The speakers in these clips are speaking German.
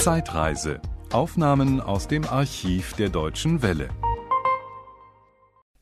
Zeitreise. Aufnahmen aus dem Archiv der Deutschen Welle.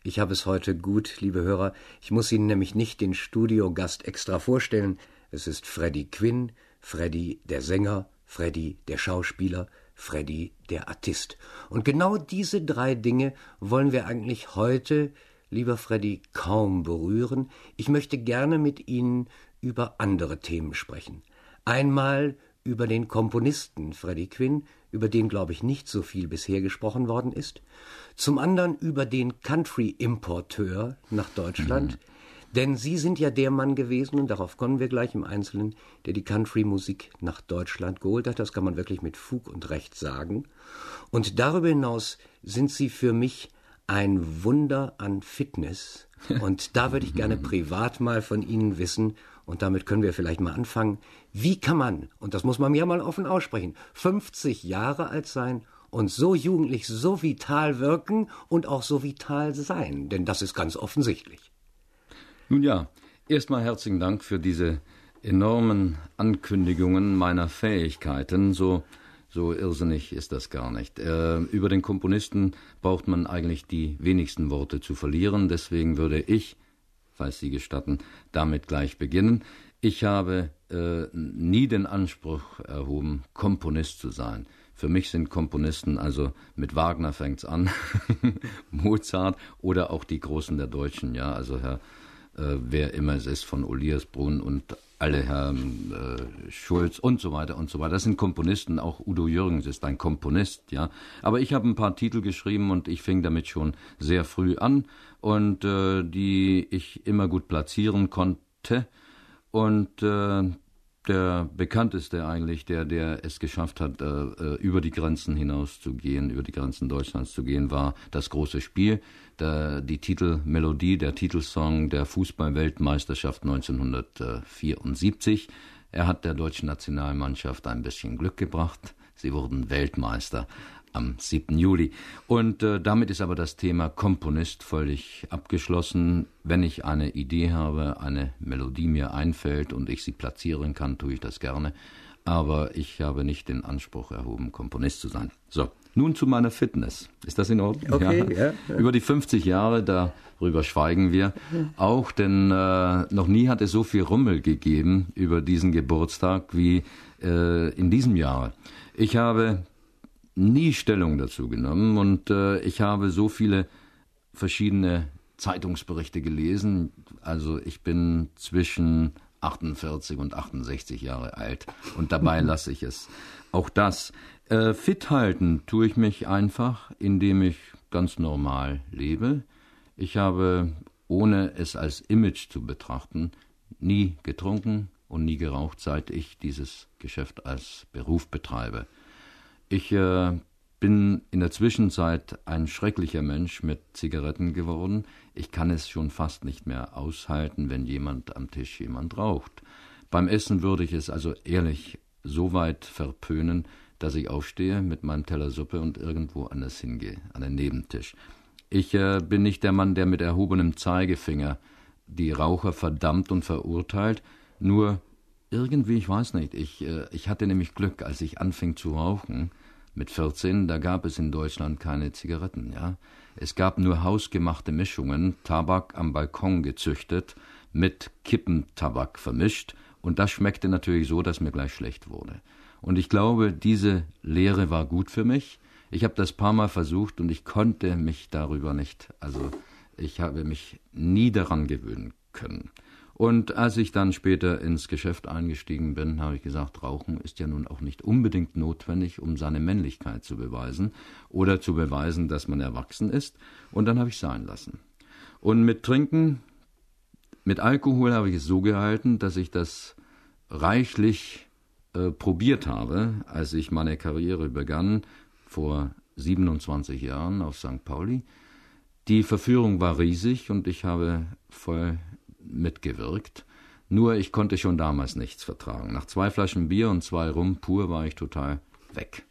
Ich habe es heute gut, liebe Hörer. Ich muss Ihnen nämlich nicht den Studiogast extra vorstellen. Es ist Freddy Quinn, Freddy der Sänger, Freddy der Schauspieler, Freddy der Artist. Und genau diese drei Dinge wollen wir eigentlich heute, lieber Freddy, kaum berühren. Ich möchte gerne mit Ihnen über andere Themen sprechen. Einmal über den Komponisten Freddy Quinn, über den, glaube ich, nicht so viel bisher gesprochen worden ist, zum anderen über den Country-Importeur nach Deutschland, mhm. denn Sie sind ja der Mann gewesen, und darauf kommen wir gleich im Einzelnen, der die Country-Musik nach Deutschland geholt hat, das kann man wirklich mit Fug und Recht sagen. Und darüber hinaus sind Sie für mich ein Wunder an Fitness, und da würde ich gerne privat mal von Ihnen wissen, und damit können wir vielleicht mal anfangen. Wie kann man, und das muss man mir mal offen aussprechen, 50 Jahre alt sein und so jugendlich, so vital wirken und auch so vital sein? Denn das ist ganz offensichtlich. Nun ja, erstmal herzlichen Dank für diese enormen Ankündigungen meiner Fähigkeiten. So, so irrsinnig ist das gar nicht. Äh, über den Komponisten braucht man eigentlich die wenigsten Worte zu verlieren. Deswegen würde ich falls Sie gestatten, damit gleich beginnen. Ich habe äh, nie den Anspruch erhoben, Komponist zu sein. Für mich sind Komponisten, also mit Wagner fängt's an, Mozart oder auch die Großen der Deutschen, ja, also Herr, äh, wer immer es ist, von Oliasbrunn und alle Herrn äh, Schulz und so weiter und so weiter. Das sind Komponisten, auch Udo Jürgens ist ein Komponist, ja. Aber ich habe ein paar Titel geschrieben und ich fing damit schon sehr früh an und äh, die ich immer gut platzieren konnte. Und äh, der bekannteste eigentlich, der, der es geschafft hat, äh, äh, über die Grenzen hinaus zu gehen, über die Grenzen Deutschlands zu gehen, war das große Spiel, der, die Titelmelodie, der Titelsong der Fußballweltmeisterschaft 1974. Er hat der deutschen Nationalmannschaft ein bisschen Glück gebracht. Sie wurden Weltmeister am 7. Juli. Und äh, damit ist aber das Thema Komponist völlig abgeschlossen. Wenn ich eine Idee habe, eine Melodie mir einfällt und ich sie platzieren kann, tue ich das gerne. Aber ich habe nicht den Anspruch erhoben, Komponist zu sein. So, nun zu meiner Fitness. Ist das in Ordnung? Okay, ja. ja, ja. Über die 50 Jahre, darüber schweigen wir auch, denn äh, noch nie hat es so viel Rummel gegeben über diesen Geburtstag wie äh, in diesem Jahr. Ich habe nie Stellung dazu genommen und äh, ich habe so viele verschiedene Zeitungsberichte gelesen. Also ich bin zwischen 48 und 68 Jahre alt und dabei lasse ich es. Auch das. Äh, fit halten tue ich mich einfach, indem ich ganz normal lebe. Ich habe, ohne es als Image zu betrachten, nie getrunken und nie geraucht, seit ich dieses Geschäft als Beruf betreibe. Ich äh, bin in der Zwischenzeit ein schrecklicher Mensch mit Zigaretten geworden. Ich kann es schon fast nicht mehr aushalten, wenn jemand am Tisch jemand raucht. Beim Essen würde ich es also ehrlich so weit verpönen, dass ich aufstehe mit meinem Teller Suppe und irgendwo anders hingehe, an den Nebentisch. Ich äh, bin nicht der Mann, der mit erhobenem Zeigefinger die Raucher verdammt und verurteilt, nur irgendwie, ich weiß nicht, ich, äh, ich hatte nämlich Glück, als ich anfing zu rauchen, mit 14, da gab es in Deutschland keine Zigaretten, ja. Es gab nur hausgemachte Mischungen, Tabak am Balkon gezüchtet, mit Kippentabak vermischt, und das schmeckte natürlich so, dass mir gleich schlecht wurde. Und ich glaube, diese Lehre war gut für mich. Ich habe das paar Mal versucht und ich konnte mich darüber nicht, also ich habe mich nie daran gewöhnen können. Und als ich dann später ins Geschäft eingestiegen bin, habe ich gesagt, Rauchen ist ja nun auch nicht unbedingt notwendig, um seine Männlichkeit zu beweisen oder zu beweisen, dass man erwachsen ist. Und dann habe ich sein lassen. Und mit Trinken, mit Alkohol habe ich es so gehalten, dass ich das reichlich äh, probiert habe, als ich meine Karriere begann, vor 27 Jahren auf St. Pauli. Die Verführung war riesig und ich habe voll mitgewirkt. Nur ich konnte schon damals nichts vertragen. Nach zwei Flaschen Bier und zwei Rum pur war ich total weg.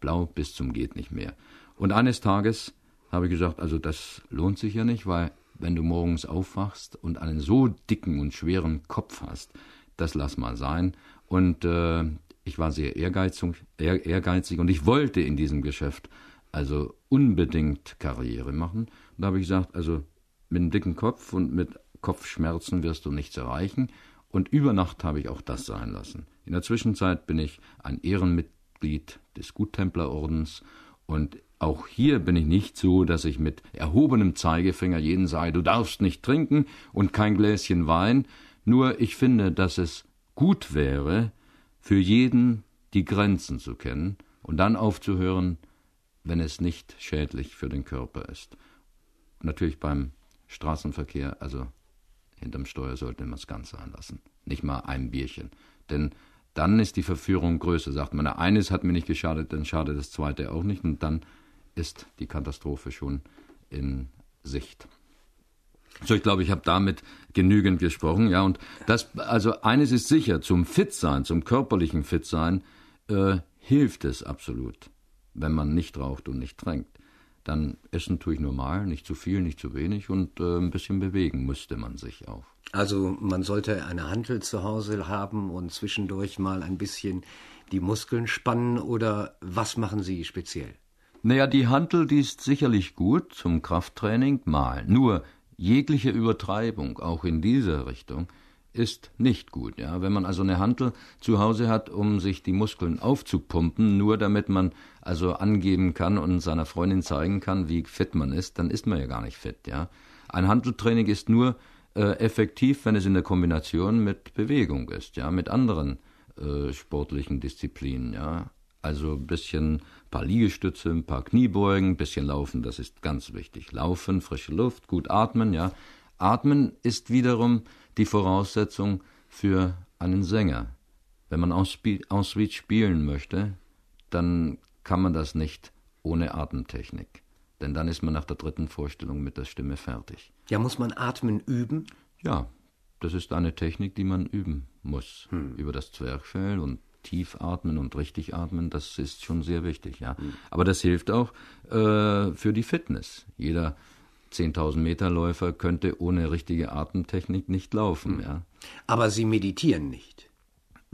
Blau bis zum geht nicht mehr. Und eines Tages habe ich gesagt, also das lohnt sich ja nicht, weil wenn du morgens aufwachst und einen so dicken und schweren Kopf hast, das lass mal sein. Und äh, ich war sehr ehrgeizig, ehrgeizig und ich wollte in diesem Geschäft also unbedingt Karriere machen. Und da habe ich gesagt, also mit einem dicken Kopf und mit Kopfschmerzen wirst du nichts erreichen. Und über Nacht habe ich auch das sein lassen. In der Zwischenzeit bin ich ein Ehrenmitglied des Guttemplerordens und auch hier bin ich nicht so, dass ich mit erhobenem Zeigefinger jeden sage, du darfst nicht trinken und kein Gläschen Wein, nur ich finde, dass es gut wäre, für jeden die Grenzen zu kennen und dann aufzuhören, wenn es nicht schädlich für den Körper ist. natürlich beim Straßenverkehr, also hinterm Steuer sollte man es ganz sein lassen. Nicht mal ein Bierchen. Denn dann ist die Verführung größer. Sagt man, eines hat mir nicht geschadet, dann schadet das zweite auch nicht. Und dann ist die Katastrophe schon in Sicht. So, ich glaube, ich habe damit genügend gesprochen, ja. Und das, also eines ist sicher, zum Fitsein, zum körperlichen Fitsein, äh, hilft es absolut, wenn man nicht raucht und nicht trinkt. Dann essen tue ich normal, nicht zu viel, nicht zu wenig und äh, ein bisschen bewegen müsste man sich auch. Also man sollte eine Hantel zu Hause haben und zwischendurch mal ein bisschen die Muskeln spannen oder was machen Sie speziell? Naja, die Hantel, die ist sicherlich gut zum Krafttraining, mal. Nur jegliche Übertreibung, auch in dieser Richtung, ist nicht gut. Ja? Wenn man also eine Hantel zu Hause hat, um sich die Muskeln aufzupumpen, nur damit man also angeben kann und seiner Freundin zeigen kann, wie fit man ist, dann ist man ja gar nicht fit. Ja? Ein Hanteltraining ist nur äh, effektiv, wenn es in der Kombination mit Bewegung ist, ja, mit anderen äh, sportlichen Disziplinen. Ja? Also ein bisschen paar Liegestütze, ein paar Kniebeugen, ein bisschen laufen, das ist ganz wichtig. Laufen, frische Luft, gut atmen, ja. Atmen ist wiederum die Voraussetzung für einen Sänger. Wenn man Ensuite spielen möchte, dann kann man das nicht ohne Atemtechnik. Denn dann ist man nach der dritten Vorstellung mit der Stimme fertig. Ja, muss man Atmen üben? Ja, das ist eine Technik, die man üben muss. Hm. Über das Zwerchfell und tief atmen und richtig atmen, das ist schon sehr wichtig, ja. Mhm. Aber das hilft auch äh, für die Fitness. Jeder 10.000 Meter Läufer könnte ohne richtige Atemtechnik nicht laufen, mhm. ja. Aber Sie meditieren nicht?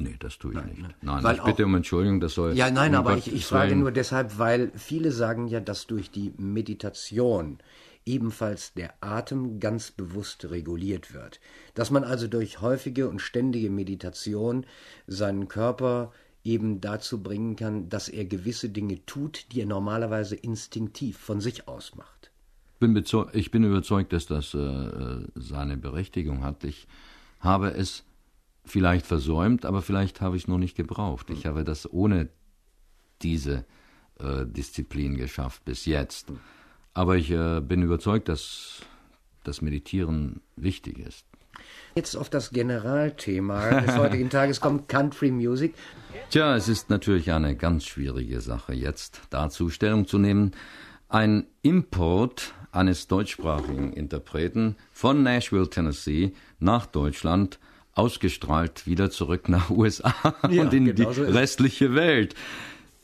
Nee, das tue ich nein, nicht. Ne? Nein, weil ich bitte um Entschuldigung, das soll. Ja, nein, um aber ich, ich frage nur deshalb, weil viele sagen ja, dass durch die Meditation ebenfalls der Atem ganz bewusst reguliert wird, dass man also durch häufige und ständige Meditation seinen Körper eben dazu bringen kann, dass er gewisse Dinge tut, die er normalerweise instinktiv von sich aus macht. Ich bin überzeugt, dass das äh, seine Berechtigung hat. Ich habe es vielleicht versäumt, aber vielleicht habe ich es noch nicht gebraucht. Ich habe das ohne diese äh, Disziplin geschafft bis jetzt. Aber ich äh, bin überzeugt, dass das Meditieren wichtig ist. Jetzt auf das Generalthema des heutigen Tages kommt Country Music. Tja, es ist natürlich eine ganz schwierige Sache, jetzt dazu Stellung zu nehmen. Ein Import eines deutschsprachigen Interpreten von Nashville, Tennessee, nach Deutschland, ausgestrahlt wieder zurück nach USA ja, und in genau die so restliche Welt.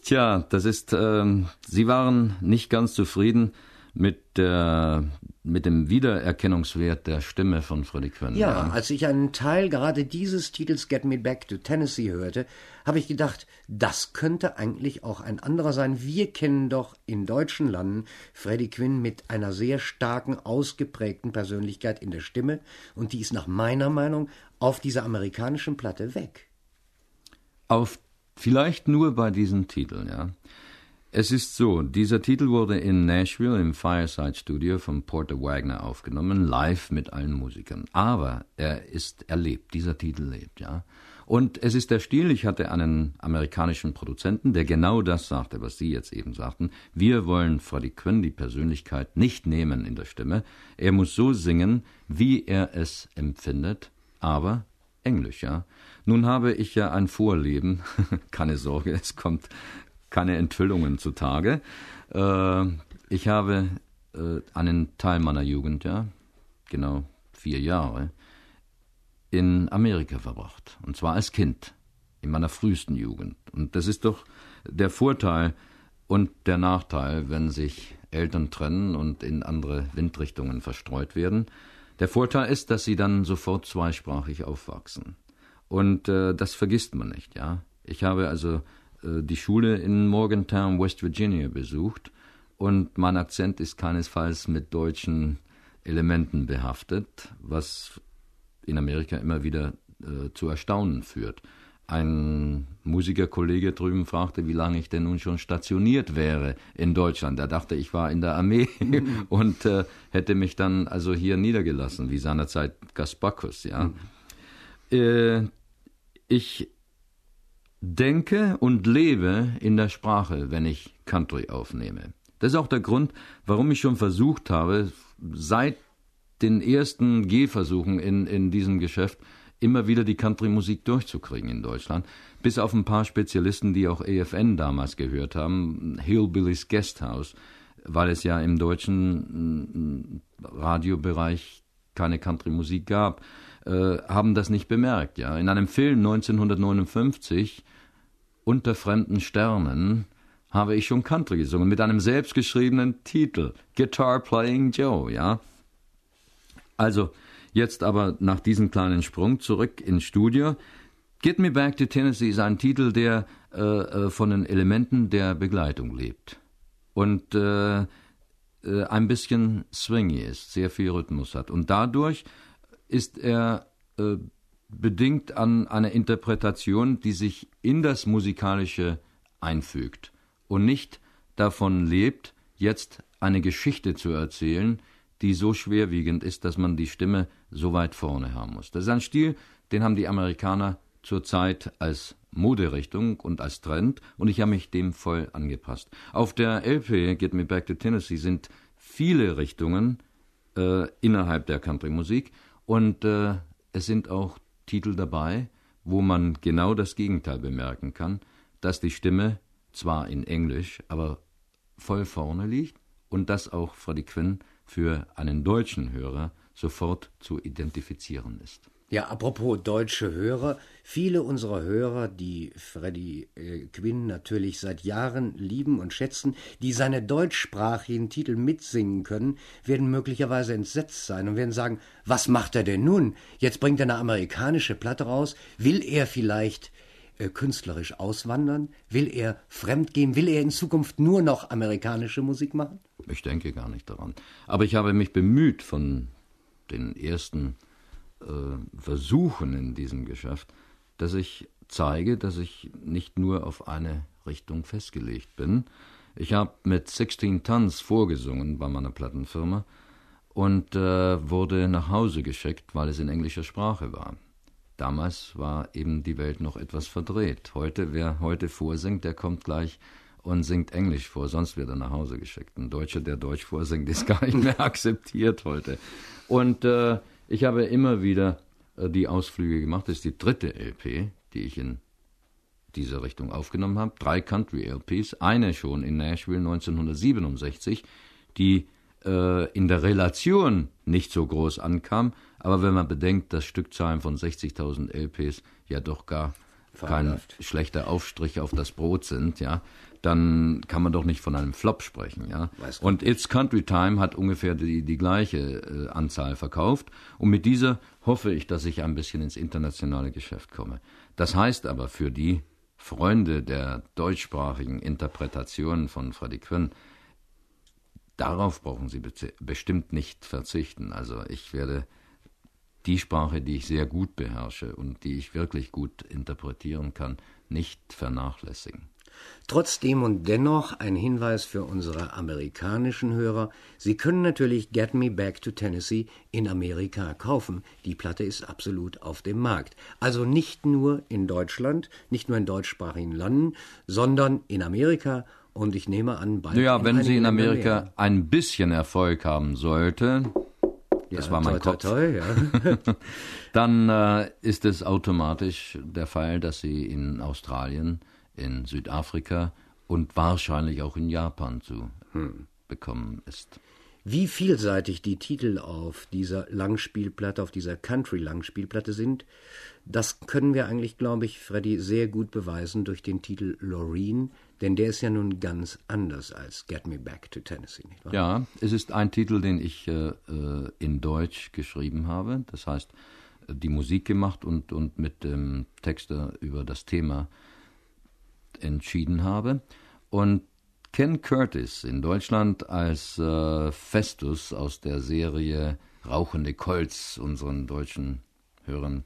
Tja, das ist, äh, Sie waren nicht ganz zufrieden mit, der, mit dem Wiedererkennungswert der Stimme von Freddie Quinn. Ja, ja, als ich einen Teil gerade dieses Titels Get Me Back to Tennessee hörte, habe ich gedacht, das könnte eigentlich auch ein anderer sein. Wir kennen doch in deutschen Landen Freddie Quinn mit einer sehr starken, ausgeprägten Persönlichkeit in der Stimme und die ist nach meiner Meinung auf dieser amerikanischen Platte weg. Auf vielleicht nur bei diesen Titeln, ja. Es ist so, dieser Titel wurde in Nashville im Fireside Studio von Porter Wagner aufgenommen, live mit allen Musikern. Aber er ist erlebt, dieser Titel lebt, ja. Und es ist der Stil, ich hatte einen amerikanischen Produzenten, der genau das sagte, was Sie jetzt eben sagten. Wir wollen Freddie Quinn die Persönlichkeit nicht nehmen in der Stimme. Er muss so singen, wie er es empfindet, aber Englisch, ja. Nun habe ich ja ein Vorleben, keine Sorge, es kommt keine Enthüllungen zutage. Äh, ich habe äh, einen Teil meiner Jugend, ja, genau vier Jahre, in Amerika verbracht. Und zwar als Kind, in meiner frühesten Jugend. Und das ist doch der Vorteil und der Nachteil, wenn sich Eltern trennen und in andere Windrichtungen verstreut werden. Der Vorteil ist, dass sie dann sofort zweisprachig aufwachsen. Und äh, das vergisst man nicht, ja. Ich habe also die Schule in Morgantown, West Virginia besucht und mein Akzent ist keinesfalls mit deutschen Elementen behaftet, was in Amerika immer wieder äh, zu Erstaunen führt. Ein Musikerkollege drüben fragte, wie lange ich denn nun schon stationiert wäre in Deutschland. Er dachte, ich war in der Armee mhm. und äh, hätte mich dann also hier niedergelassen, wie seinerzeit Gaspakos. Ja. Mhm. Äh, ich denke und lebe in der Sprache, wenn ich Country aufnehme. Das ist auch der Grund, warum ich schon versucht habe, seit den ersten Gehversuchen in, in diesem Geschäft immer wieder die Country-Musik durchzukriegen in Deutschland. Bis auf ein paar Spezialisten, die auch EFN damals gehört haben, Hillbilly's Guesthouse, weil es ja im deutschen mm, Radiobereich keine Country-Musik gab, äh, haben das nicht bemerkt. Ja, in einem Film 1959 unter fremden Sternen habe ich schon Country gesungen mit einem selbstgeschriebenen Titel Guitar Playing Joe. Ja, also Jetzt aber nach diesem kleinen Sprung zurück ins Studio. Get Me Back to Tennessee ist ein Titel, der äh, äh, von den Elementen der Begleitung lebt und äh, äh, ein bisschen swingy ist, sehr viel Rhythmus hat. Und dadurch ist er äh, bedingt an einer Interpretation, die sich in das Musikalische einfügt und nicht davon lebt, jetzt eine Geschichte zu erzählen, die so schwerwiegend ist, dass man die Stimme so weit vorne haben muss. Das ist ein Stil, den haben die Amerikaner zurzeit als Moderichtung und als Trend und ich habe mich dem voll angepasst. Auf der LP Get Me Back to Tennessee sind viele Richtungen äh, innerhalb der Country-Musik und äh, es sind auch Titel dabei, wo man genau das Gegenteil bemerken kann, dass die Stimme zwar in Englisch, aber voll vorne liegt und dass auch Freddie Quinn für einen deutschen Hörer sofort zu identifizieren ist. Ja, apropos deutsche Hörer, viele unserer Hörer, die Freddie äh, Quinn natürlich seit Jahren lieben und schätzen, die seine deutschsprachigen Titel mitsingen können, werden möglicherweise entsetzt sein und werden sagen, was macht er denn nun? Jetzt bringt er eine amerikanische Platte raus, will er vielleicht äh, künstlerisch auswandern? Will er fremdgehen? Will er in Zukunft nur noch amerikanische Musik machen? Ich denke gar nicht daran. Aber ich habe mich bemüht, von den ersten Versuchen in diesem Geschäft, dass ich zeige, dass ich nicht nur auf eine Richtung festgelegt bin. Ich habe mit 16 Tons vorgesungen bei meiner Plattenfirma und äh, wurde nach Hause geschickt, weil es in englischer Sprache war. Damals war eben die Welt noch etwas verdreht. Heute, wer heute vorsingt, der kommt gleich und singt Englisch vor, sonst wird er nach Hause geschickt. Ein Deutscher, der Deutsch vorsingt, ist gar nicht mehr akzeptiert heute. Und äh, ich habe immer wieder äh, die Ausflüge gemacht. Das ist die dritte LP, die ich in dieser Richtung aufgenommen habe. Drei Country-LPs, eine schon in Nashville 1967, die äh, in der Relation nicht so groß ankam, aber wenn man bedenkt, dass Stückzahlen von 60.000 LPs ja doch gar kein schlechter Aufstrich auf das Brot sind, ja, dann kann man doch nicht von einem Flop sprechen, ja. Und It's Country Time hat ungefähr die, die gleiche äh, Anzahl verkauft und mit dieser hoffe ich, dass ich ein bisschen ins internationale Geschäft komme. Das heißt aber für die Freunde der deutschsprachigen Interpretationen von Freddie Quinn, darauf brauchen sie bestimmt nicht verzichten. Also ich werde die Sprache, die ich sehr gut beherrsche und die ich wirklich gut interpretieren kann, nicht vernachlässigen. Trotzdem und dennoch ein Hinweis für unsere amerikanischen Hörer. Sie können natürlich Get Me Back to Tennessee in Amerika kaufen. Die Platte ist absolut auf dem Markt. Also nicht nur in Deutschland, nicht nur in deutschsprachigen Landen, sondern in Amerika und ich nehme an, bald. Naja, wenn sie in Amerika ein bisschen Erfolg haben sollte, das war mein toi, Kopf. Toi, toi, ja. Dann äh, ist es automatisch der Fall, dass sie in Australien, in Südafrika und wahrscheinlich auch in Japan zu hm. bekommen ist. Wie vielseitig die Titel auf dieser Langspielplatte, auf dieser Country-Langspielplatte sind, das können wir eigentlich, glaube ich, Freddy, sehr gut beweisen durch den Titel Loreen, denn der ist ja nun ganz anders als Get Me Back to Tennessee, nicht wahr? Ja, es ist ein Titel, den ich äh, äh in Deutsch geschrieben habe. Das heißt, die Musik gemacht und, und mit dem Texter über das Thema entschieden habe. Und Ken Curtis in Deutschland als äh, Festus aus der Serie Rauchende Colts, unseren deutschen Hörern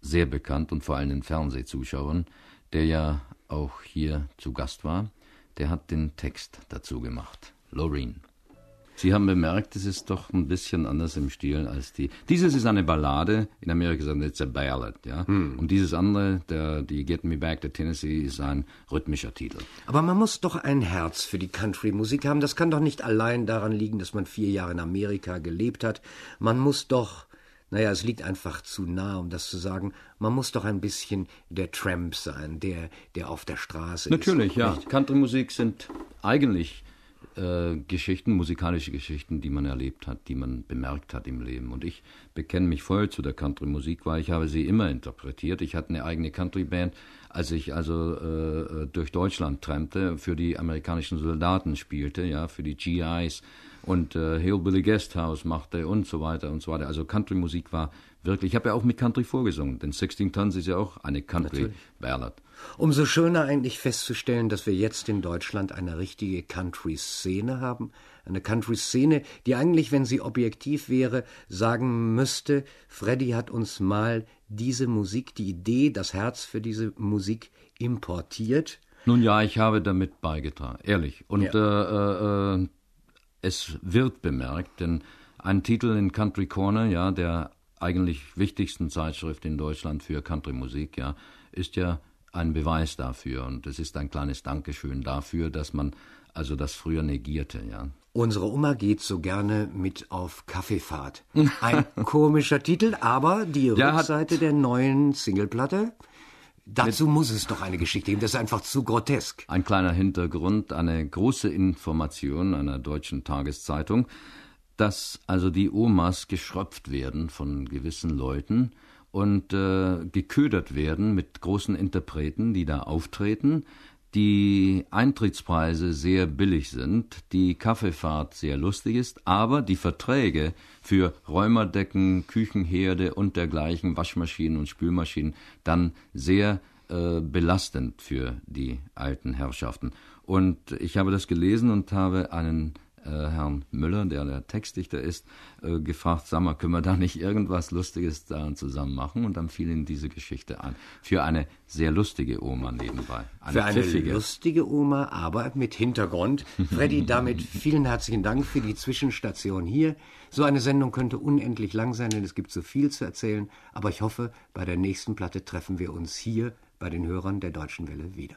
sehr bekannt und vor allem den Fernsehzuschauern, der ja auch hier zu Gast war, der hat den Text dazu gemacht. Loreen. Sie haben bemerkt, es ist doch ein bisschen anders im Stil als die. Dieses ist eine Ballade, in Amerika sagt man it's a ballad, ja. Hm. Und dieses andere, der, die Get Me Back, der Tennessee, ist ein rhythmischer Titel. Aber man muss doch ein Herz für die Country-Musik haben. Das kann doch nicht allein daran liegen, dass man vier Jahre in Amerika gelebt hat. Man muss doch naja, es liegt einfach zu nah, um das zu sagen. Man muss doch ein bisschen der Tramp sein, der, der auf der Straße Natürlich, ist. Natürlich, ja. Country-Musik sind eigentlich äh, Geschichten, musikalische Geschichten, die man erlebt hat, die man bemerkt hat im Leben. Und ich bekenne mich voll zu der Country-Musik, weil ich habe sie immer interpretiert. Ich hatte eine eigene Country-Band, als ich also äh, durch Deutschland trampte, für die amerikanischen Soldaten spielte, ja, für die GIs und äh, Hillbilly Guesthouse machte und so weiter und so weiter. Also Country-Musik war wirklich, ich habe ja auch mit Country vorgesungen, denn 16 Tons ist ja auch eine Country-Ballad. Umso schöner eigentlich festzustellen, dass wir jetzt in Deutschland eine richtige Country-Szene haben. Eine Country-Szene, die eigentlich, wenn sie objektiv wäre, sagen müsste, Freddy hat uns mal diese Musik, die Idee, das Herz für diese Musik importiert. Nun ja, ich habe damit beigetragen, ehrlich. Und ja. äh, äh, es wird bemerkt, denn ein Titel in Country Corner, ja, der eigentlich wichtigsten Zeitschrift in Deutschland für Country-Musik, ja, ist ja ein Beweis dafür und es ist ein kleines Dankeschön dafür, dass man also das früher negierte, ja. Unsere Oma geht so gerne mit auf Kaffeefahrt. Ein komischer Titel, aber die ja, Rückseite der neuen Singleplatte. Dazu muss es doch eine Geschichte geben, das ist einfach zu grotesk. Ein kleiner Hintergrund, eine große Information einer deutschen Tageszeitung, dass also die Omas geschröpft werden von gewissen Leuten und äh, geködert werden mit großen Interpreten, die da auftreten, die Eintrittspreise sehr billig sind, die Kaffeefahrt sehr lustig ist, aber die Verträge für Räumerdecken, Küchenherde und dergleichen, Waschmaschinen und Spülmaschinen dann sehr äh, belastend für die alten Herrschaften. Und ich habe das gelesen und habe einen Herrn Müller, der der Textdichter ist, äh, gefragt, sag mal, können wir da nicht irgendwas Lustiges da zusammen machen? Und dann fiel ihm diese Geschichte an. Für eine sehr lustige Oma nebenbei. Eine für eine pfiffige. lustige Oma, aber mit Hintergrund. Freddy, damit vielen herzlichen Dank für die Zwischenstation hier. So eine Sendung könnte unendlich lang sein, denn es gibt so viel zu erzählen. Aber ich hoffe, bei der nächsten Platte treffen wir uns hier bei den Hörern der Deutschen Welle wieder.